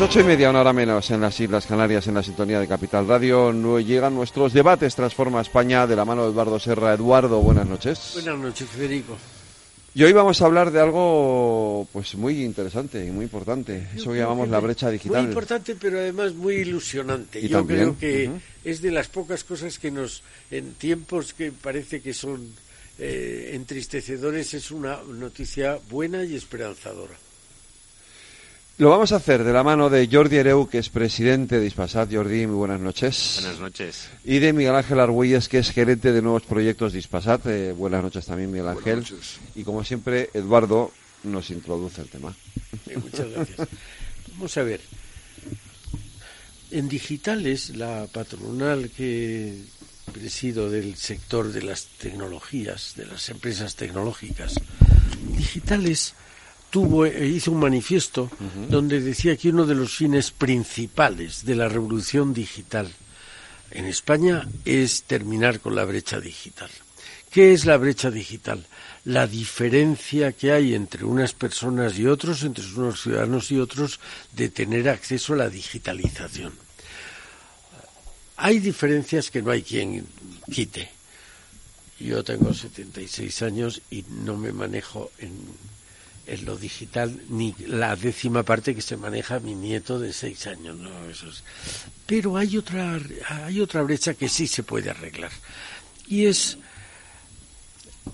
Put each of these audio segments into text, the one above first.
Las ocho y media, una hora menos, en las Islas Canarias, en la sintonía de Capital Radio, llegan nuestros debates Transforma España de la mano de Eduardo Serra. Eduardo, buenas noches. Buenas noches, Federico. Y hoy vamos a hablar de algo pues muy interesante y muy importante, eso que llamamos la brecha digital. Muy importante, pero además muy ilusionante. Y Yo también, creo que es de las pocas cosas que nos, en tiempos que parece que son eh, entristecedores, es una noticia buena y esperanzadora. Lo vamos a hacer de la mano de Jordi Ereu, que es presidente de Dispasat. Jordi, muy buenas noches. Buenas noches. Y de Miguel Ángel Argüelles, que es gerente de nuevos proyectos Dispasat. Eh, buenas noches también, Miguel Ángel. Y como siempre, Eduardo nos introduce el tema. Eh, muchas gracias. Vamos a ver. En digitales, la patronal que presido del sector de las tecnologías, de las empresas tecnológicas, digitales tuvo eh, hizo un manifiesto donde decía que uno de los fines principales de la revolución digital en España es terminar con la brecha digital. ¿Qué es la brecha digital? La diferencia que hay entre unas personas y otros, entre unos ciudadanos y otros, de tener acceso a la digitalización. Hay diferencias que no hay quien quite. Yo tengo 76 años y no me manejo en, en lo digital ni la décima parte que se maneja mi nieto de 6 años. ¿no? Pero hay otra, hay otra brecha que sí se puede arreglar. Y es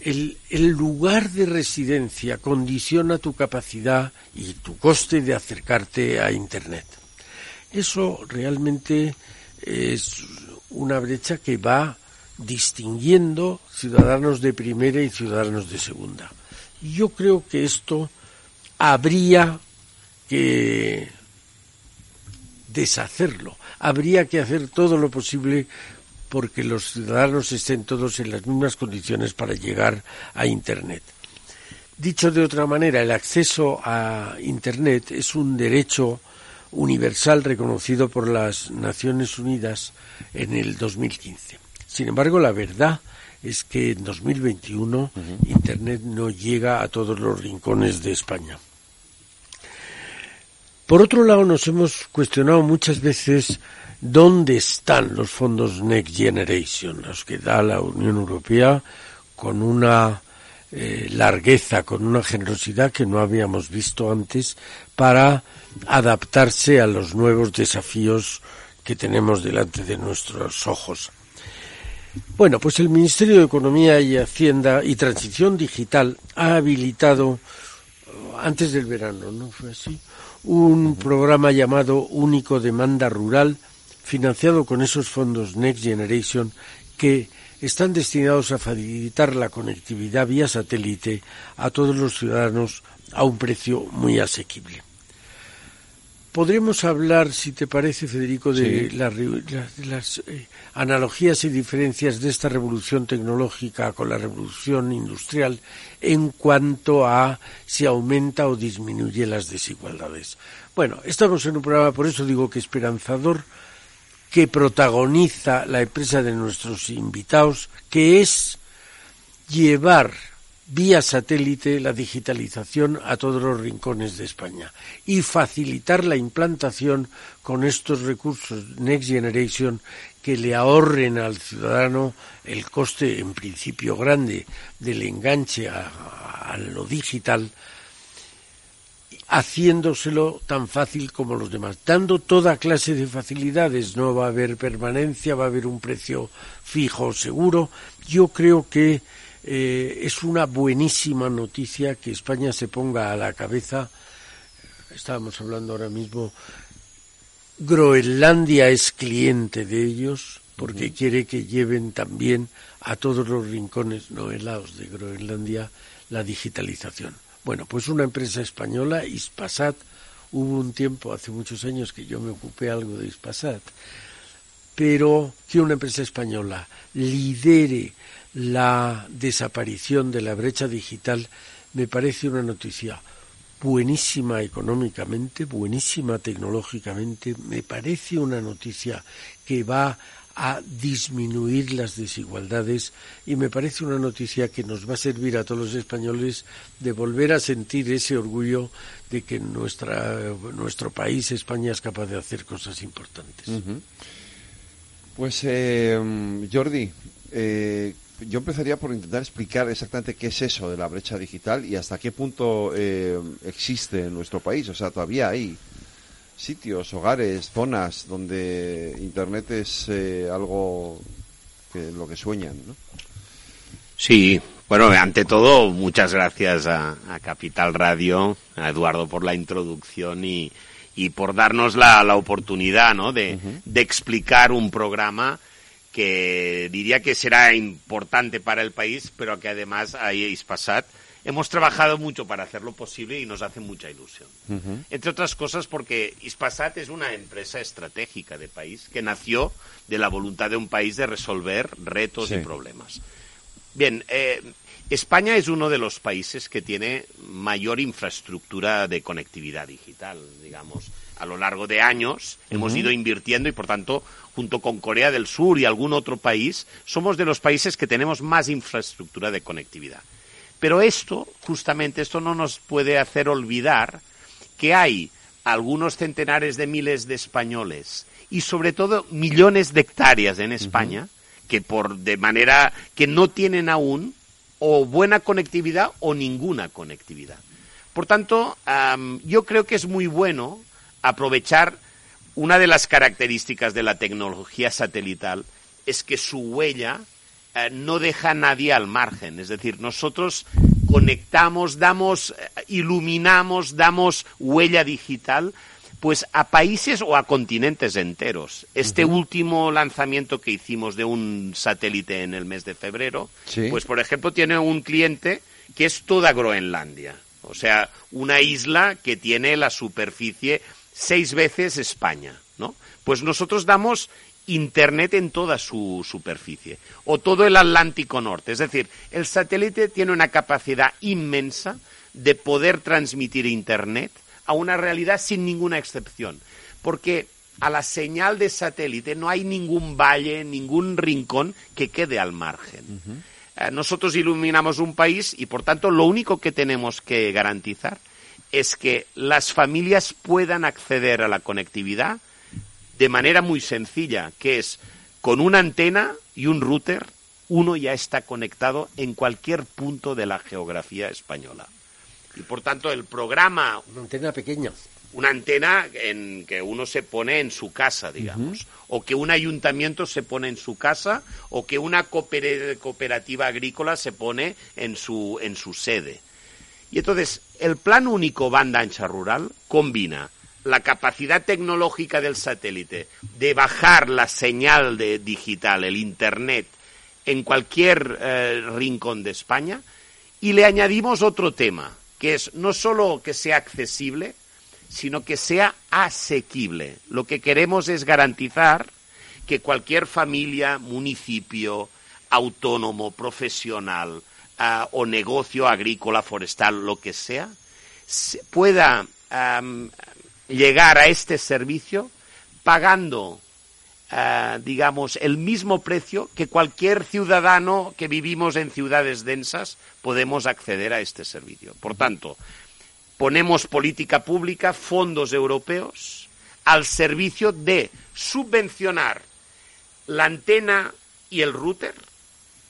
el, el lugar de residencia condiciona tu capacidad y tu coste de acercarte a Internet. Eso realmente es una brecha que va distinguiendo ciudadanos de primera y ciudadanos de segunda. Yo creo que esto habría que deshacerlo, habría que hacer todo lo posible porque los ciudadanos estén todos en las mismas condiciones para llegar a Internet. Dicho de otra manera, el acceso a Internet es un derecho universal reconocido por las Naciones Unidas en el 2015. Sin embargo, la verdad es que en 2021 Internet no llega a todos los rincones de España. Por otro lado, nos hemos cuestionado muchas veces dónde están los fondos Next Generation, los que da la Unión Europea con una eh, largueza, con una generosidad que no habíamos visto antes para adaptarse a los nuevos desafíos que tenemos delante de nuestros ojos. Bueno, pues el Ministerio de Economía y Hacienda y Transición Digital ha habilitado antes del verano, ¿no fue así? Un programa llamado Único Demanda Rural, financiado con esos fondos Next Generation que están destinados a facilitar la conectividad vía satélite a todos los ciudadanos a un precio muy asequible. Podremos hablar, si te parece, Federico, de, Sí. las eh, analogías y diferencias de esta revolución tecnológica con la revolución industrial en cuanto a si aumenta o disminuye las desigualdades. Bueno, estamos en un programa, por eso digo que esperanzador, que protagoniza la empresa de nuestros invitados, que es llevar vía satélite la digitalización a todos los rincones de España y facilitar la implantación con estos recursos Next Generation que le ahorren al ciudadano el coste en principio grande del enganche a, lo digital haciéndoselo tan fácil como los demás, dando toda clase de facilidades. No va a haber permanencia, va a haber un precio fijo, seguro. Yo creo que eh, es una buenísima noticia que España se ponga a la cabeza. Estábamos hablando ahora mismo. Groenlandia es cliente de ellos porque quiere que lleven también a todos los rincones no helados de Groenlandia la digitalización. Bueno, pues una empresa española, Ispasat, hubo un tiempo, hace muchos años, que yo me ocupé algo de Ispasat, pero que una empresa española lidere la desaparición de la brecha digital me parece una noticia buenísima económicamente, buenísima tecnológicamente, me parece una noticia que va a disminuir las desigualdades y me parece una noticia que nos va a servir a todos los españoles de volver a sentir ese orgullo de que nuestra, nuestro país, España, es capaz de hacer cosas importantes. Pues, eh, Jordi, eh, yo empezaría por intentar explicar exactamente qué es eso de la brecha digital y hasta qué punto eh, existe en nuestro país. O sea, todavía hay sitios, hogares, zonas donde Internet es eh, algo que lo que sueñan, ¿no? Sí, bueno, ante todo, muchas gracias a, Capital Radio, a Eduardo por la introducción y, y por darnos la, la oportunidad ¿no? de, de explicar un programa que diría que será importante para el país, pero que además ahí Ispasat hemos trabajado mucho para hacerlo posible y nos hace mucha ilusión. Entre otras cosas porque Ispasat es una empresa estratégica de país que nació de la voluntad de un país de resolver retos y problemas. Bien, eh, España es uno de los países que tiene mayor infraestructura de conectividad digital, digamos. A lo largo de años hemos ido invirtiendo y, por tanto, junto con Corea del Sur y algún otro país, somos de los países que tenemos más infraestructura de conectividad. Pero esto, justamente, esto no nos puede hacer olvidar que hay algunos centenares de miles de españoles y sobre todo millones de hectáreas en España que por de manera que no tienen aún o buena conectividad o ninguna conectividad. Por tanto, yo creo que es muy bueno aprovechar una de las características de la tecnología satelital es que su huella eh, no deja a nadie al margen. Es decir, nosotros conectamos, damos, eh, iluminamos, damos huella digital pues a países o a continentes enteros. Este último lanzamiento que hicimos de un satélite en el mes de febrero, pues por ejemplo tiene un cliente que es toda Groenlandia. O sea, una isla que tiene la superficie seis veces España, ¿no? Pues nosotros damos Internet en toda su superficie, o todo el Atlántico Norte. Es decir, el satélite tiene una capacidad inmensa de poder transmitir Internet a una realidad sin ninguna excepción, porque a la señal de satélite no hay ningún valle, ningún rincón que quede al margen. Eh, nosotros iluminamos un país y, por tanto, lo único que tenemos que garantizar es que las familias puedan acceder a la conectividad de manera muy sencilla, que es con una antena y un router, uno ya está conectado en cualquier punto de la geografía española. Y por tanto el programa... Una antena pequeña. Una antena en que uno se pone en su casa, digamos, o que un ayuntamiento se pone en su casa, o que una cooperativa agrícola se pone en su, en su sede. Y entonces, el plan único banda ancha rural combina la capacidad tecnológica del satélite de bajar la señal de digital, el Internet, en cualquier eh, rincón de España, y le añadimos otro tema, que es no solo que sea accesible, sino que sea asequible. Lo que queremos es garantizar que cualquier familia, municipio, autónomo, profesional, o negocio agrícola, forestal, lo que sea, pueda llegar a este servicio pagando, ah, digamos, el mismo precio que cualquier ciudadano que vivimos en ciudades densas podemos acceder a este servicio. Por tanto, ponemos política pública, fondos europeos, al servicio de subvencionar la antena y el router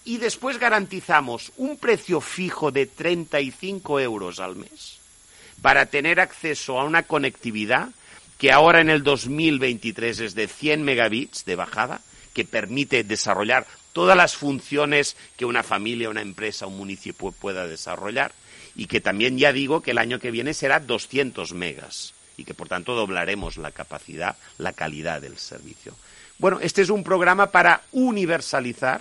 y después garantizamos un precio fijo de 35 euros al mes para tener acceso a una conectividad que ahora en el 2023 es de 100 megabits de bajada, que permite desarrollar todas las funciones que una familia, una empresa, un municipio pueda desarrollar y que también ya digo que el año que viene será 200 megas y que por tanto doblaremos la capacidad, la calidad del servicio. Bueno, este es un programa para universalizar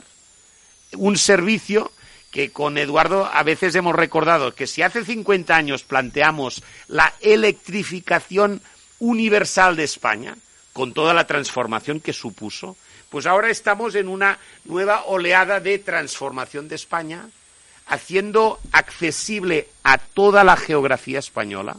un servicio que con Eduardo a veces hemos recordado que si hace 50 años planteamos la electrificación universal de España, con toda la transformación que supuso, pues ahora estamos en una nueva oleada de transformación de España, haciendo accesible a toda la geografía española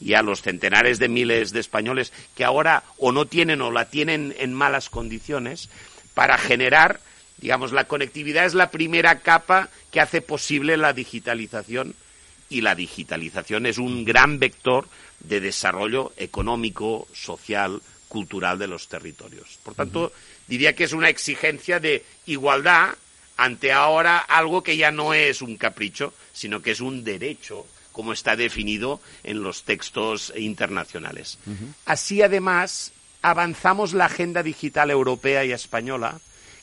y a los centenares de miles de españoles que ahora o no tienen o la tienen en malas condiciones, para generar, digamos, la conectividad es la primera capa que hace posible la digitalización. Y la digitalización es un gran vector de desarrollo económico, social, cultural de los territorios. Por tanto, diría que es una exigencia de igualdad ante ahora algo que ya no es un capricho, sino que es un derecho, como está definido en los textos internacionales. Así, además, avanzamos la agenda digital europea y española,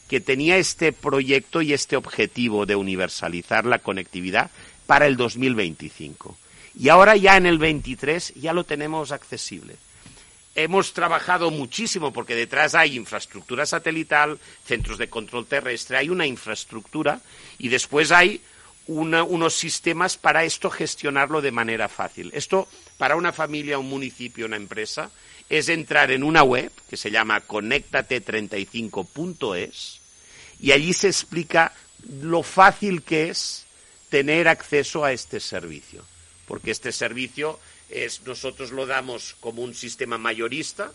que tenía este proyecto y este objetivo de universalizar la conectividad para el 2025. Y ahora ya en el 23 ya lo tenemos accesible hemos trabajado muchísimo porque detrás hay infraestructura satelital, centros de control terrestre, hay una infraestructura y después hay unos sistemas para esto gestionarlo de manera fácil. Esto para una familia, un municipio, una empresa es entrar en una web que se llama conectate35.es y allí se explica lo fácil que es tener acceso a este servicio, porque este servicio es nosotros lo damos como un sistema mayorista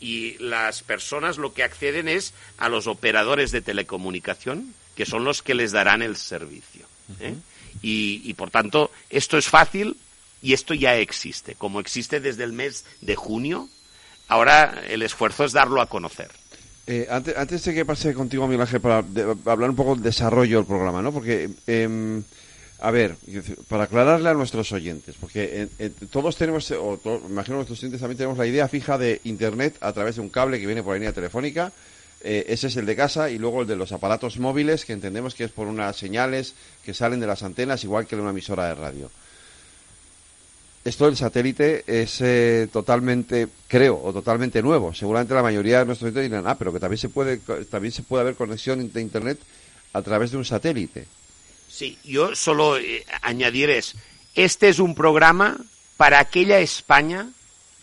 y las personas lo que acceden es a los operadores de telecomunicación, que son los que les darán el servicio. ¿eh? y, por tanto, esto es fácil y esto ya existe. Como existe desde el mes de junio, ahora el esfuerzo es darlo a conocer. Eh, antes, antes, de que pase contigo, Miguel Ángel, para hablar un poco del desarrollo del programa, ¿no? Porque em, a ver, para aclararle a nuestros oyentes, porque todos tenemos, o imagino nuestros oyentes también tenemos la idea fija de Internet a través de un cable que viene por la línea telefónica. Eh, ese es el de casa y luego el de los aparatos móviles, que entendemos que es por unas señales que salen de las antenas, igual que de una emisora de radio. Esto del satélite es eh, totalmente, creo, o totalmente nuevo. Seguramente la mayoría de nuestros oyentes dirán, ah, pero que también se puede, también se puede haber conexión de Internet a través de un satélite. Sí, yo solo eh, añadir es, este es un programa para aquella España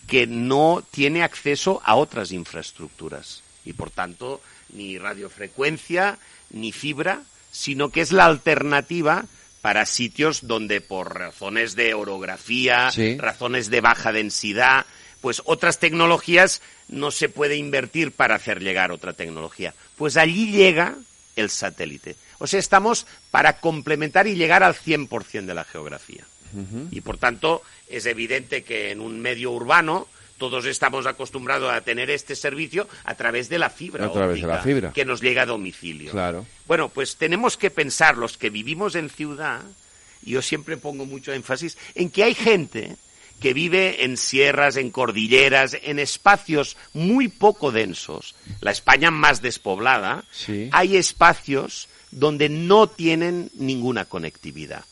que no tiene acceso a otras infraestructuras y por tanto ni radiofrecuencia ni fibra, sino que es la alternativa para sitios donde por razones de orografía, razones de baja densidad, pues otras tecnologías no se puede invertir para hacer llegar otra tecnología. Pues allí llega el satélite. O sea, estamos para complementar y llegar al 100% de la geografía. Y por tanto, es evidente que en un medio urbano todos estamos acostumbrados a tener este servicio a través de la fibra. A través de la fibra. Que nos llega a domicilio. Claro. Bueno, pues tenemos que pensar, los que vivimos en ciudad, y yo siempre pongo mucho énfasis, en que hay gente que vive en sierras, en cordilleras, en espacios muy poco densos, la España más despoblada, hay espacios donde no tienen ninguna conectividad.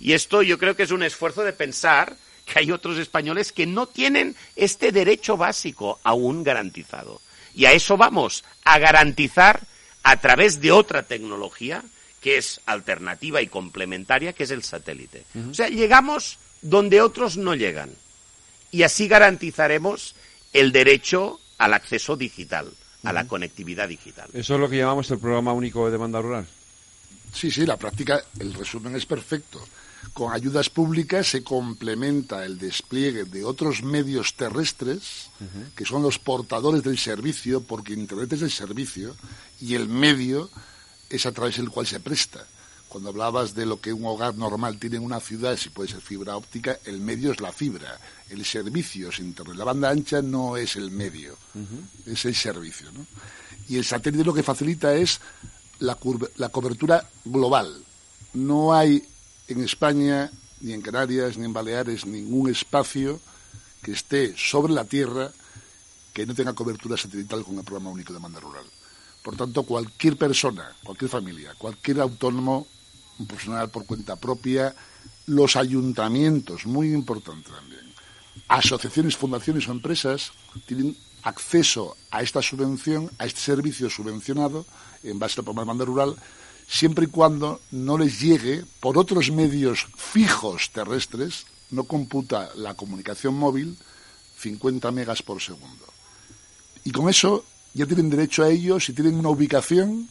Y esto yo creo que es un esfuerzo de pensar que hay otros españoles que no tienen este derecho básico aún garantizado. Y a eso vamos, a garantizar a través de otra tecnología que es alternativa y complementaria, que es el satélite. O sea, llegamos donde otros no llegan. Y así garantizaremos el derecho al acceso digital, a la conectividad digital. Eso es lo que llamamos el programa único de demanda rural. Sí, sí, la práctica, el resumen es perfecto. Con ayudas públicas se complementa el despliegue de otros medios terrestres, que son los portadores del servicio, porque Internet es el servicio y el medio es a través del cual se presta. Cuando hablabas de lo que un hogar normal tiene en una ciudad, si puede ser fibra óptica, el medio es la fibra, el servicio es Internet. La banda ancha no es el medio, es el servicio. ¿no? Y el satélite lo que facilita es la, la cobertura global. No hay en España, ni en Canarias, ni en Baleares, ningún espacio que esté sobre la Tierra que no tenga cobertura satelital con el programa único de demanda rural. Por tanto, cualquier persona, cualquier familia, cualquier autónomo, un por cuenta propia, los ayuntamientos, muy importante también, asociaciones, fundaciones o empresas tienen acceso a esta subvención, a este servicio subvencionado en base al programa de rural, siempre y cuando no les llegue por otros medios fijos terrestres, no computa la comunicación móvil, 50 megas por segundo. Y con eso ya tienen derecho a ello si tienen una ubicación,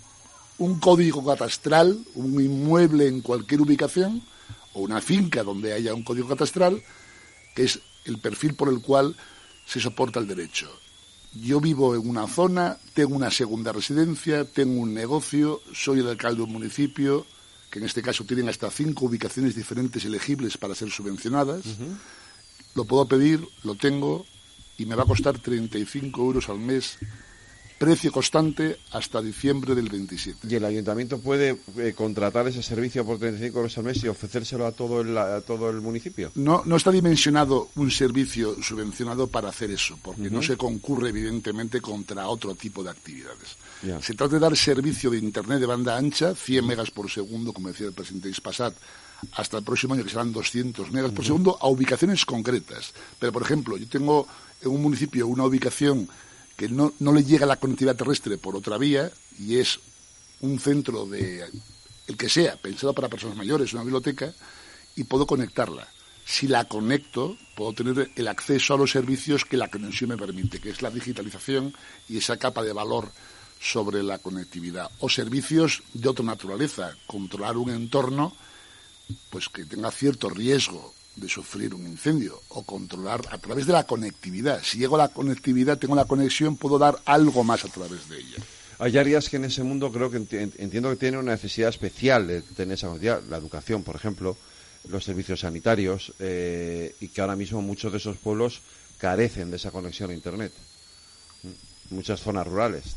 un código catastral, un inmueble en cualquier ubicación, o una finca donde haya un código catastral, que es el perfil por el cual se soporta el derecho. Yo vivo en una zona, tengo una segunda residencia, tengo un negocio, soy el alcalde de un municipio, que en este caso tienen hasta cinco ubicaciones diferentes elegibles para ser subvencionadas. Lo puedo pedir, lo tengo y me va a costar 35 euros al mes precio constante hasta diciembre del 27. ¿Y el ayuntamiento puede eh, contratar ese servicio por 35 euros al mes y ofrecérselo a todo el, a todo el municipio? No, no está dimensionado un servicio subvencionado para hacer eso, porque no se concurre evidentemente contra otro tipo de actividades. Se trata de dar servicio de Internet de banda ancha, 100 megas por segundo, como decía el presidente Ispasat, hasta el próximo año que serán 200 megas por segundo, a ubicaciones concretas. Pero, por ejemplo, yo tengo en un municipio una ubicación que no, no le llega la conectividad terrestre por otra vía y es un centro de el que sea, pensado para personas mayores, una biblioteca, y puedo conectarla. Si la conecto, puedo tener el acceso a los servicios que la conexión me permite, que es la digitalización y esa capa de valor sobre la conectividad. O servicios de otra naturaleza, controlar un entorno pues que tenga cierto riesgo de sufrir un incendio o controlar a través de la conectividad. Si llego a la conectividad, tengo la conexión, puedo dar algo más a través de ella. Hay áreas que en ese mundo creo que entiendo que tienen una necesidad especial de tener esa conectividad. La educación, por ejemplo, los servicios sanitarios eh, y que ahora mismo muchos de esos pueblos carecen de esa conexión a Internet. Muchas zonas rurales.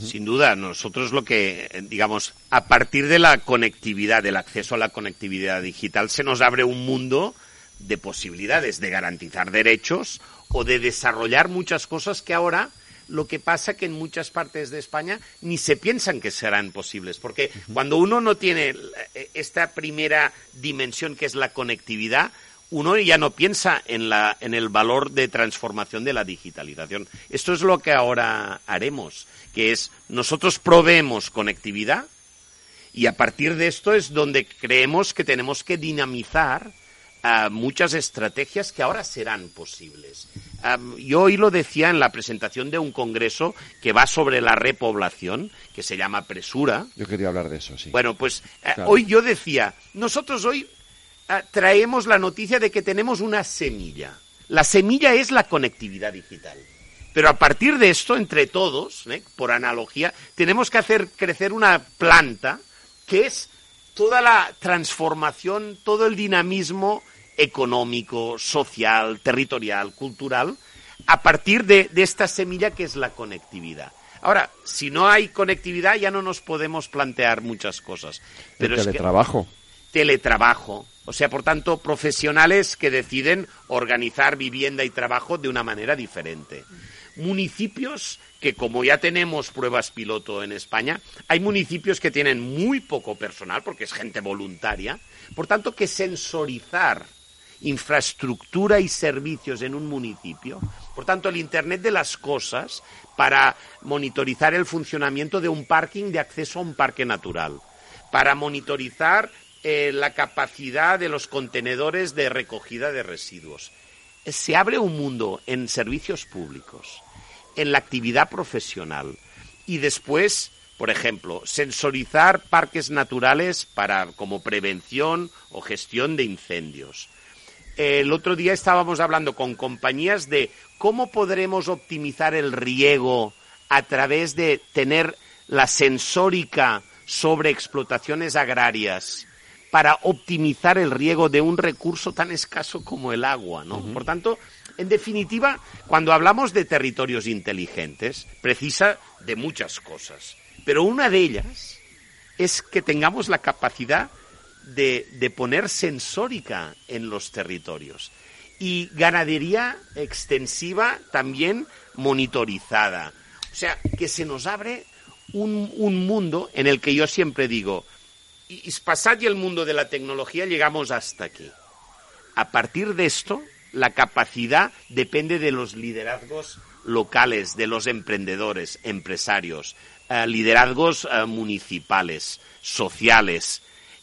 Sin duda, nosotros lo que, digamos, a partir de la conectividad, del acceso a la conectividad digital, se nos abre un mundo de posibilidades de garantizar derechos o de desarrollar muchas cosas que ahora lo que pasa que en muchas partes de España ni se piensan que serán posibles, porque cuando uno no tiene esta primera dimensión que es la conectividad, uno ya no piensa en, la, en el valor de transformación de la digitalización. Esto es lo que ahora haremos que es nosotros proveemos conectividad y a partir de esto es donde creemos que tenemos que dinamizar ah, muchas estrategias que ahora serán posibles. yo hoy lo decía en la presentación de un congreso que va sobre la repoblación, que se llama Presura. Yo quería hablar de eso, sí. Bueno, pues ah, hoy yo decía, nosotros hoy ah, traemos la noticia de que tenemos una semilla. La semilla es la conectividad digital. Pero a partir de esto, entre todos, ¿eh? por analogía, tenemos que hacer crecer una planta que es toda la transformación, todo el dinamismo económico, social, territorial, cultural, a partir de, esta semilla que es la conectividad. Ahora, si no hay conectividad ya no nos podemos plantear muchas cosas. Pero el teletrabajo. teletrabajo. O sea, por tanto, profesionales que deciden organizar vivienda y trabajo de una manera diferente municipios que, como ya tenemos pruebas piloto en España, hay municipios que tienen muy poco personal, porque es gente voluntaria, por tanto que sensorizar infraestructura y servicios en un municipio, por tanto el Internet de las cosas para monitorizar el funcionamiento de un parking de acceso a un parque natural, para monitorizar eh, la capacidad de los contenedores de recogida de residuos. Se abre un mundo en servicios públicos en la actividad profesional. Y después, por ejemplo, sensorizar parques naturales para como prevención o gestión de incendios. El otro día estábamos hablando con compañías de cómo podremos optimizar el riego a través de tener la sensórica sobre explotaciones agrarias para optimizar el riego de un recurso tan escaso como el agua, ¿no? Por tanto, en definitiva, cuando hablamos de territorios inteligentes, precisa de muchas cosas. Pero una de ellas es que tengamos la capacidad de, poner sensórica en los territorios. Y ganadería extensiva también monitorizada. O sea, que se nos abre un, un mundo en el que yo siempre digo, y y el mundo de la tecnología llegamos hasta aquí. A partir de esto, la capacidad depende de los liderazgos locales, de los emprendedores, empresarios, eh, liderazgos eh, municipales, sociales.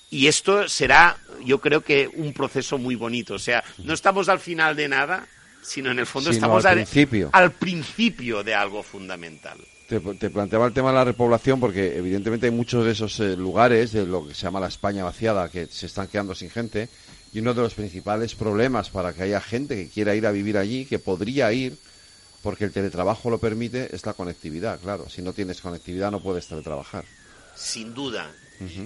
Y esto será, yo creo que, un proceso muy bonito. O sea, no estamos al final de nada, sino en el fondo estamos al, principio. al principio de algo fundamental. Te, planteaba el tema de la repoblación porque evidentemente hay muchos de esos eh, lugares de lo que se llama la España vaciada que se están quedando sin gente y uno de los principales problemas para que haya gente que quiera ir a vivir allí, que podría ir, porque el teletrabajo lo permite, es la conectividad, claro. Si no tienes conectividad no puedes teletrabajar. Sin duda.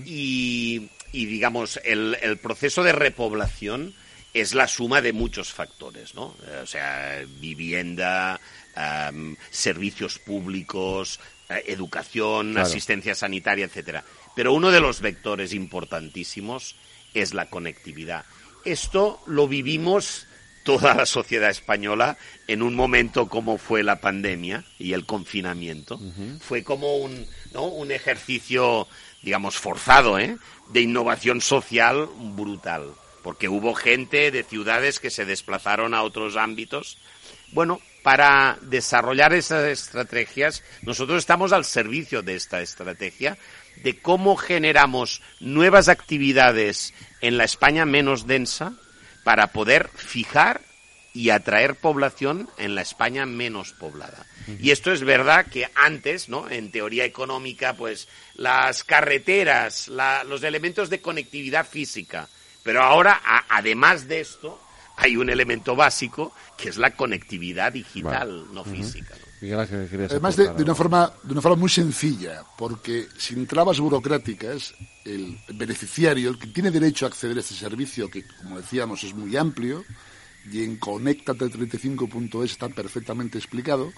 y, digamos, el, el, proceso de repoblación es la suma de muchos factores, ¿no? O sea, vivienda, servicios públicos, eh, educación, asistencia sanitaria, etcétera. Pero uno de los vectores importantísimos es la conectividad. Esto lo vivimos toda la sociedad española en un momento como fue la pandemia y el confinamiento. Fue como un, ¿no? un ejercicio, digamos, forzado, ¿eh? de innovación social brutal, porque hubo gente de ciudades que se desplazaron a otros ámbitos. Bueno, para desarrollar esas estrategias, nosotros estamos al servicio de esta estrategia de cómo generamos nuevas actividades en la España menos densa para poder fijar y atraer población en la España menos poblada. Y esto es verdad que antes, ¿no? En teoría económica, pues las carreteras, los elementos de conectividad física. Pero ahora, además de esto, hay un elemento básico que es la conectividad digital, no física. Además, de, una forma, de una forma muy sencilla, porque sin trabas burocráticas, el beneficiario, el que tiene derecho a acceder a este servicio, que como decíamos es muy amplio, y en Conectate35.es está perfectamente explicado,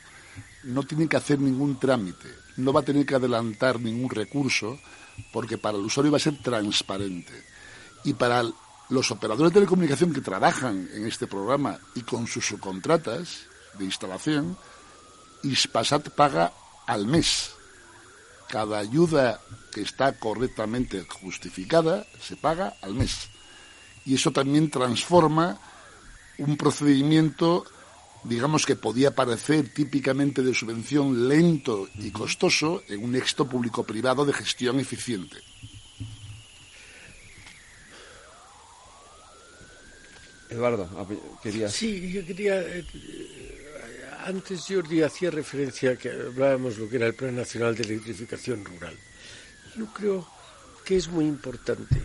no tiene que hacer ningún trámite, no va a tener que adelantar ningún recurso, porque para el usuario va a ser transparente. Y para los operadores de telecomunicación que trabajan en este programa y con sus subcontratas de instalación, Ispasat paga al mes. Cada ayuda que está correctamente justificada se paga al mes. Y eso también transforma un procedimiento, digamos que podía parecer típicamente de subvención lento y costoso, en un éxito público-privado de gestión eficiente. Eduardo, querías. Sí, yo quería eh, antes Jordi hacía referencia a que hablábamos lo que era el Plan Nacional de Electrificación Rural. Yo creo que es muy importante,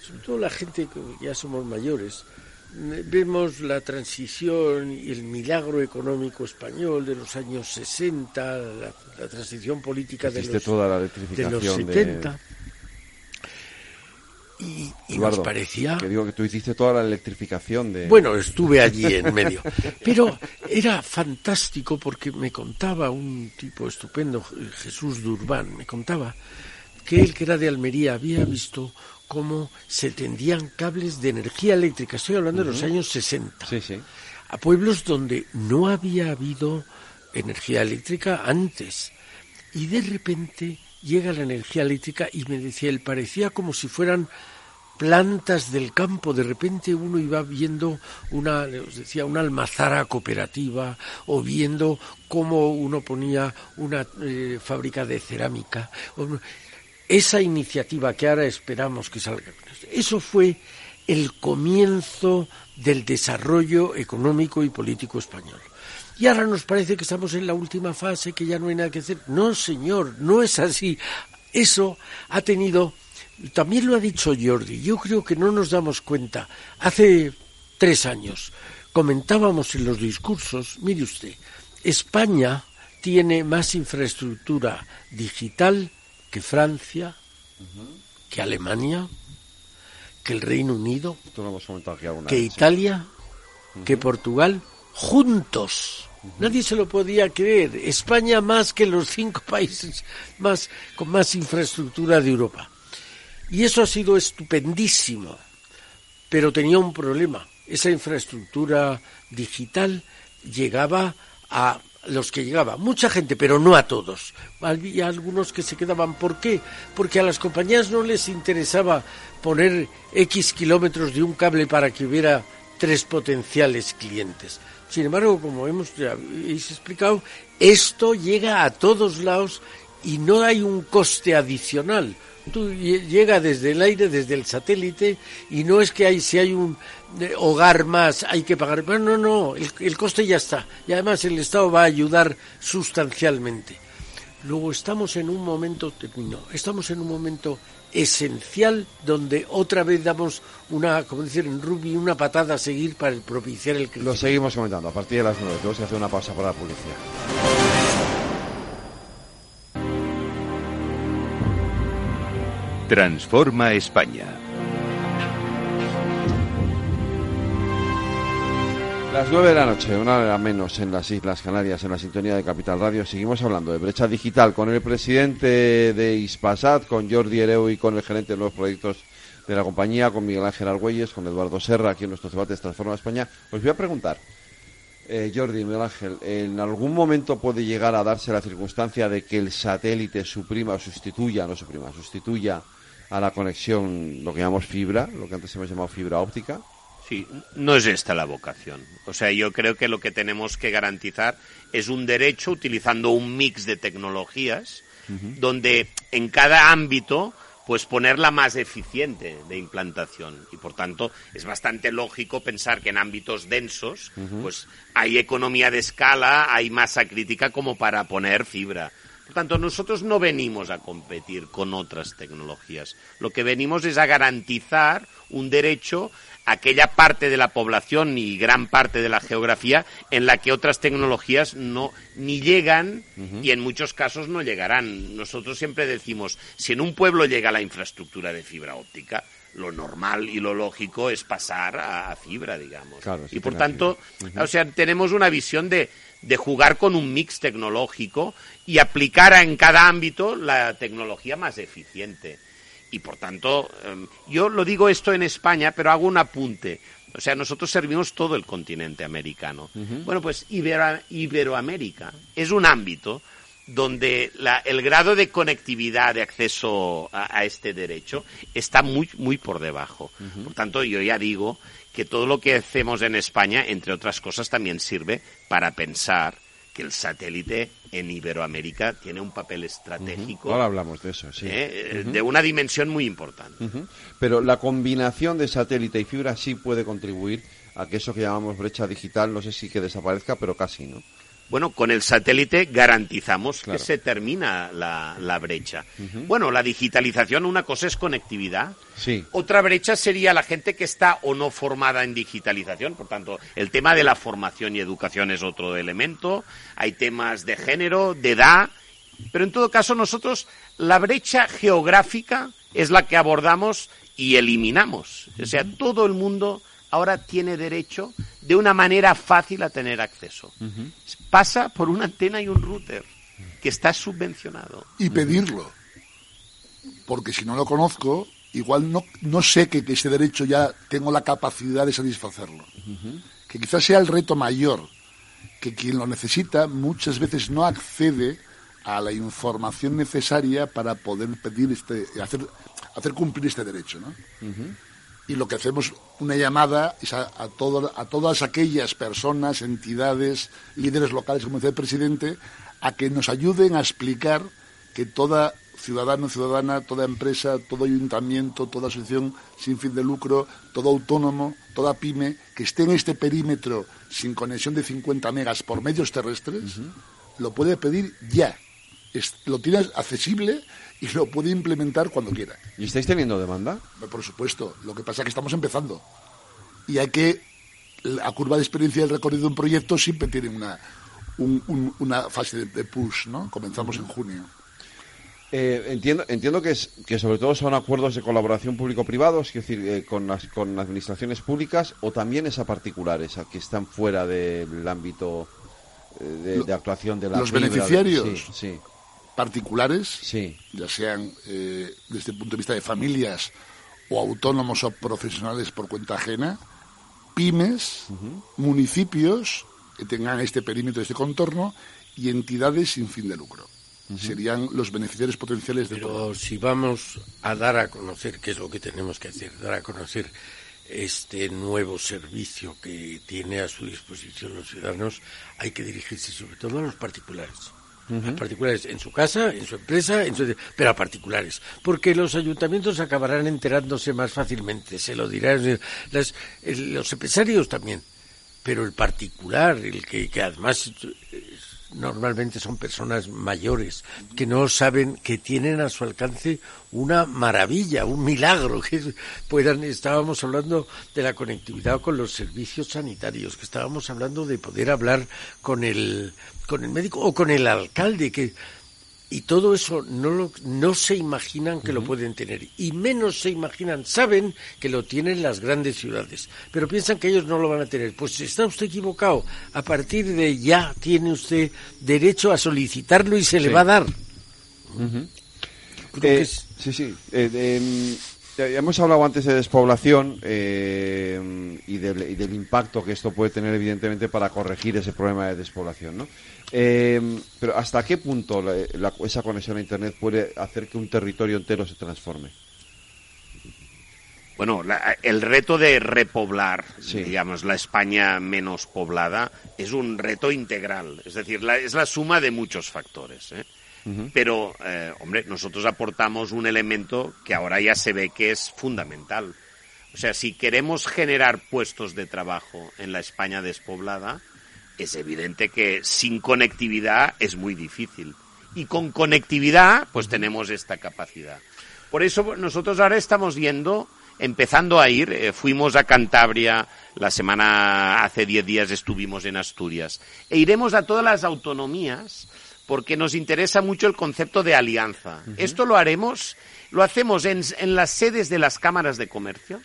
sobre todo la gente que ya somos mayores, vemos la transición y el milagro económico español de los años 60, la, transición política de los, toda la de los 70 y, nos parecía... Que digo que tú hiciste toda la electrificación de... Bueno, estuve allí en medio. Pero era fantástico porque me contaba un tipo estupendo, Jesús Durbán, me contaba que él, que era de Almería, había visto cómo se tendían cables de energía eléctrica, estoy hablando de los años 60, sí, sí. a pueblos donde no había habido energía eléctrica antes. Y de repente llega la energía eléctrica y me decía, él parecía como si fueran plantas del campo. De repente uno iba viendo una, os decía, una almazara cooperativa o viendo cómo uno ponía una eh, fábrica de cerámica. Esa iniciativa que ahora esperamos que salga. Eso fue el comienzo del desarrollo económico y político español. Y ahora nos parece que estamos en la última fase, que ya no hay nada que hacer. No, señor, no es así. Eso ha tenido también lo ha dicho Jordi, yo creo que no nos damos cuenta. Hace tres años comentábamos en los discursos, mire usted, España tiene más infraestructura digital que Francia, que Alemania, que el Reino Unido, que Italia, que Portugal, juntos. Nadie se lo podía creer. España más que los cinco países más con más infraestructura de Europa. Y eso ha sido estupendísimo, pero tenía un problema. Esa infraestructura digital llegaba a los que llegaban, mucha gente, pero no a todos. Había algunos que se quedaban. ¿Por qué? Porque a las compañías no les interesaba poner X kilómetros de un cable para que hubiera tres potenciales clientes. Sin embargo, como hemos explicado, esto llega a todos lados y no hay un coste adicional. Tú llega desde el aire, desde el satélite, y no es que hay, si hay un eh, hogar más, hay que pagar. No, no, no, el, coste ya está. Y además el Estado va a ayudar sustancialmente. Luego estamos en un momento, termino, estamos en un momento esencial donde otra vez damos una, como decir en rugby, una patada a seguir para propiciar el crecimiento. Lo seguimos comentando a partir de las nueve. Tenemos que hacer una pausa para la publicidad. Transforma España. Las nueve de la noche, una hora menos en las Islas Canarias, en la sintonía de Capital Radio. Seguimos hablando de brecha digital con el presidente de Ispasat, con Jordi Ereu y con el gerente de los proyectos de la compañía, con Miguel Ángel Argüelles, con Eduardo Serra, aquí en nuestros debates Transforma España. Os voy a preguntar, eh, Jordi, Miguel Ángel, ¿en algún momento puede llegar a darse la circunstancia de que el satélite suprima o sustituya, no suprima, sustituya a la conexión, lo que llamamos fibra, lo que antes hemos llamado fibra óptica? Sí, no es esta la vocación. O sea, yo creo que lo que tenemos que garantizar es un derecho utilizando un mix de tecnologías donde en cada ámbito pues ponerla más eficiente de implantación y por tanto es bastante lógico pensar que en ámbitos densos pues hay economía de escala, hay masa crítica como para poner fibra. Por tanto, nosotros no venimos a competir con otras tecnologías. Lo que venimos es a garantizar un derecho aquella parte de la población y gran parte de la geografía en la que otras tecnologías no ni llegan y en muchos casos no llegarán. Nosotros siempre decimos, si en un pueblo llega la infraestructura de fibra óptica, lo normal y lo lógico es pasar a, fibra, digamos. y por tanto, o sea, tenemos una visión de, de jugar con un mix tecnológico y aplicar en cada ámbito la tecnología más eficiente y por tanto, em, yo lo digo esto en España, pero hago un apunte. O sea, nosotros servimos todo el continente americano. Bueno, pues Iberoamérica es un ámbito donde el grado de conectividad, de acceso a, este derecho, está muy, muy por debajo. Por tanto, yo ya digo que todo lo que hacemos en España, entre otras cosas, también sirve para pensar que el satélite en Iberoamérica tiene un papel estratégico. Ahora hablamos de eso, sí. Eh, de una dimensión muy importante. Pero la combinación de satélite y fibra sí puede contribuir a que eso que llamamos brecha digital, no sé si que desaparezca, pero casi, ¿no? Bueno, con el satélite garantizamos que se termina la, brecha. Bueno, la digitalización, una cosa es conectividad. Sí. Otra brecha sería la gente que está o no formada en digitalización. Por tanto, el tema de la formación y educación es otro elemento. Hay temas de género, de edad. Pero en todo caso, nosotros la brecha geográfica es la que abordamos y eliminamos. O sea, todo el mundo ahora tiene derecho de una manera fácil a tener acceso. Pasa por una antena y un router que está subvencionado. Y pedirlo. Porque si no lo conozco, igual no, no sé que, ese derecho ya tengo la capacidad de satisfacerlo. Que quizás sea el reto mayor, que quien lo necesita muchas veces no accede a la información necesaria para poder pedir este, hacer, hacer cumplir este derecho. ¿no? Y lo que hacemos una llamada es a, a, a todas aquellas personas, entidades, líderes locales, como decía el presidente, a que nos ayuden a explicar que toda ciudadano, ciudadana, toda empresa, todo ayuntamiento, toda asociación sin fin de lucro, todo autónomo, toda pyme, que esté en este perímetro sin conexión de 50 megas por medios terrestres, lo puede pedir ya. Lo tiene accesible y lo puede implementar cuando quiera. ¿Y estáis teniendo demanda? Por supuesto. Lo que pasa es que estamos empezando. Y hay que. La curva de experiencia del recorrido de un proyecto siempre tiene una, una fase de, push, ¿no? Comenzamos en junio. Eh, entiendo, entiendo que, es, que sobre todo son acuerdos de colaboración público-privados, es decir, eh, con, las, con administraciones públicas o también es a particulares, a que están fuera del ámbito eh, de, actuación de la Los beneficiarios. Sí, sí particulares, ya sean eh, desde el punto de vista de familias o autónomos o profesionales por cuenta ajena, pymes, municipios, que tengan este perímetro, este contorno, y entidades sin fin de lucro. Serían los beneficiarios potenciales de Pero si vamos a dar a conocer, qué es lo que tenemos que hacer, dar a conocer este nuevo servicio que tiene a su disposición los ciudadanos, hay que dirigirse sobre todo a los particulares. A particulares en su casa, en su empresa, en su... pero a particulares. Porque los ayuntamientos acabarán enterándose más fácilmente, se lo dirán. Las, los empresarios también. Pero el particular, el que, que además eh, normalmente son personas mayores que no saben que tienen a su alcance una maravilla, un milagro que puedan estábamos hablando de la conectividad con los servicios sanitarios, que estábamos hablando de poder hablar con el con el médico o con el alcalde que y todo eso no, lo, no se imaginan que lo pueden tener. Y menos se imaginan, saben que lo tienen las grandes ciudades. Pero piensan que ellos no lo van a tener. Pues está usted equivocado. A partir de ya tiene usted derecho a solicitarlo y se le va a dar. Creo que Eh, es- Sí, sí. Eh, em, hemos hablado antes de despoblación eh, y, del, y del impacto que esto puede tener, evidentemente, para corregir ese problema de despoblación, ¿no? Em, pero ¿hasta qué punto la- la- esa conexión a Internet puede hacer que un territorio entero se transforme? Bueno, la- el reto de repoblar, Sí. digamos, la España menos poblada es un reto integral. Es decir, la- es la suma de muchos factores. ¿eh? Pero, eh, hombre, nosotros aportamos un elemento que ahora ya se ve que es fundamental. O sea, si queremos generar puestos de trabajo en la España despoblada, es evidente que sin conectividad es muy difícil. Y con conectividad, pues tenemos esta capacidad. Por eso nosotros ahora estamos viendo, empezando a ir, eh, fuimos a Cantabria la semana, hace 10 días estuvimos en Asturias, e iremos a todas las autonomías porque nos interesa mucho el concepto de alianza. Esto lo haremos, lo hacemos en, en las sedes de las cámaras de comercio,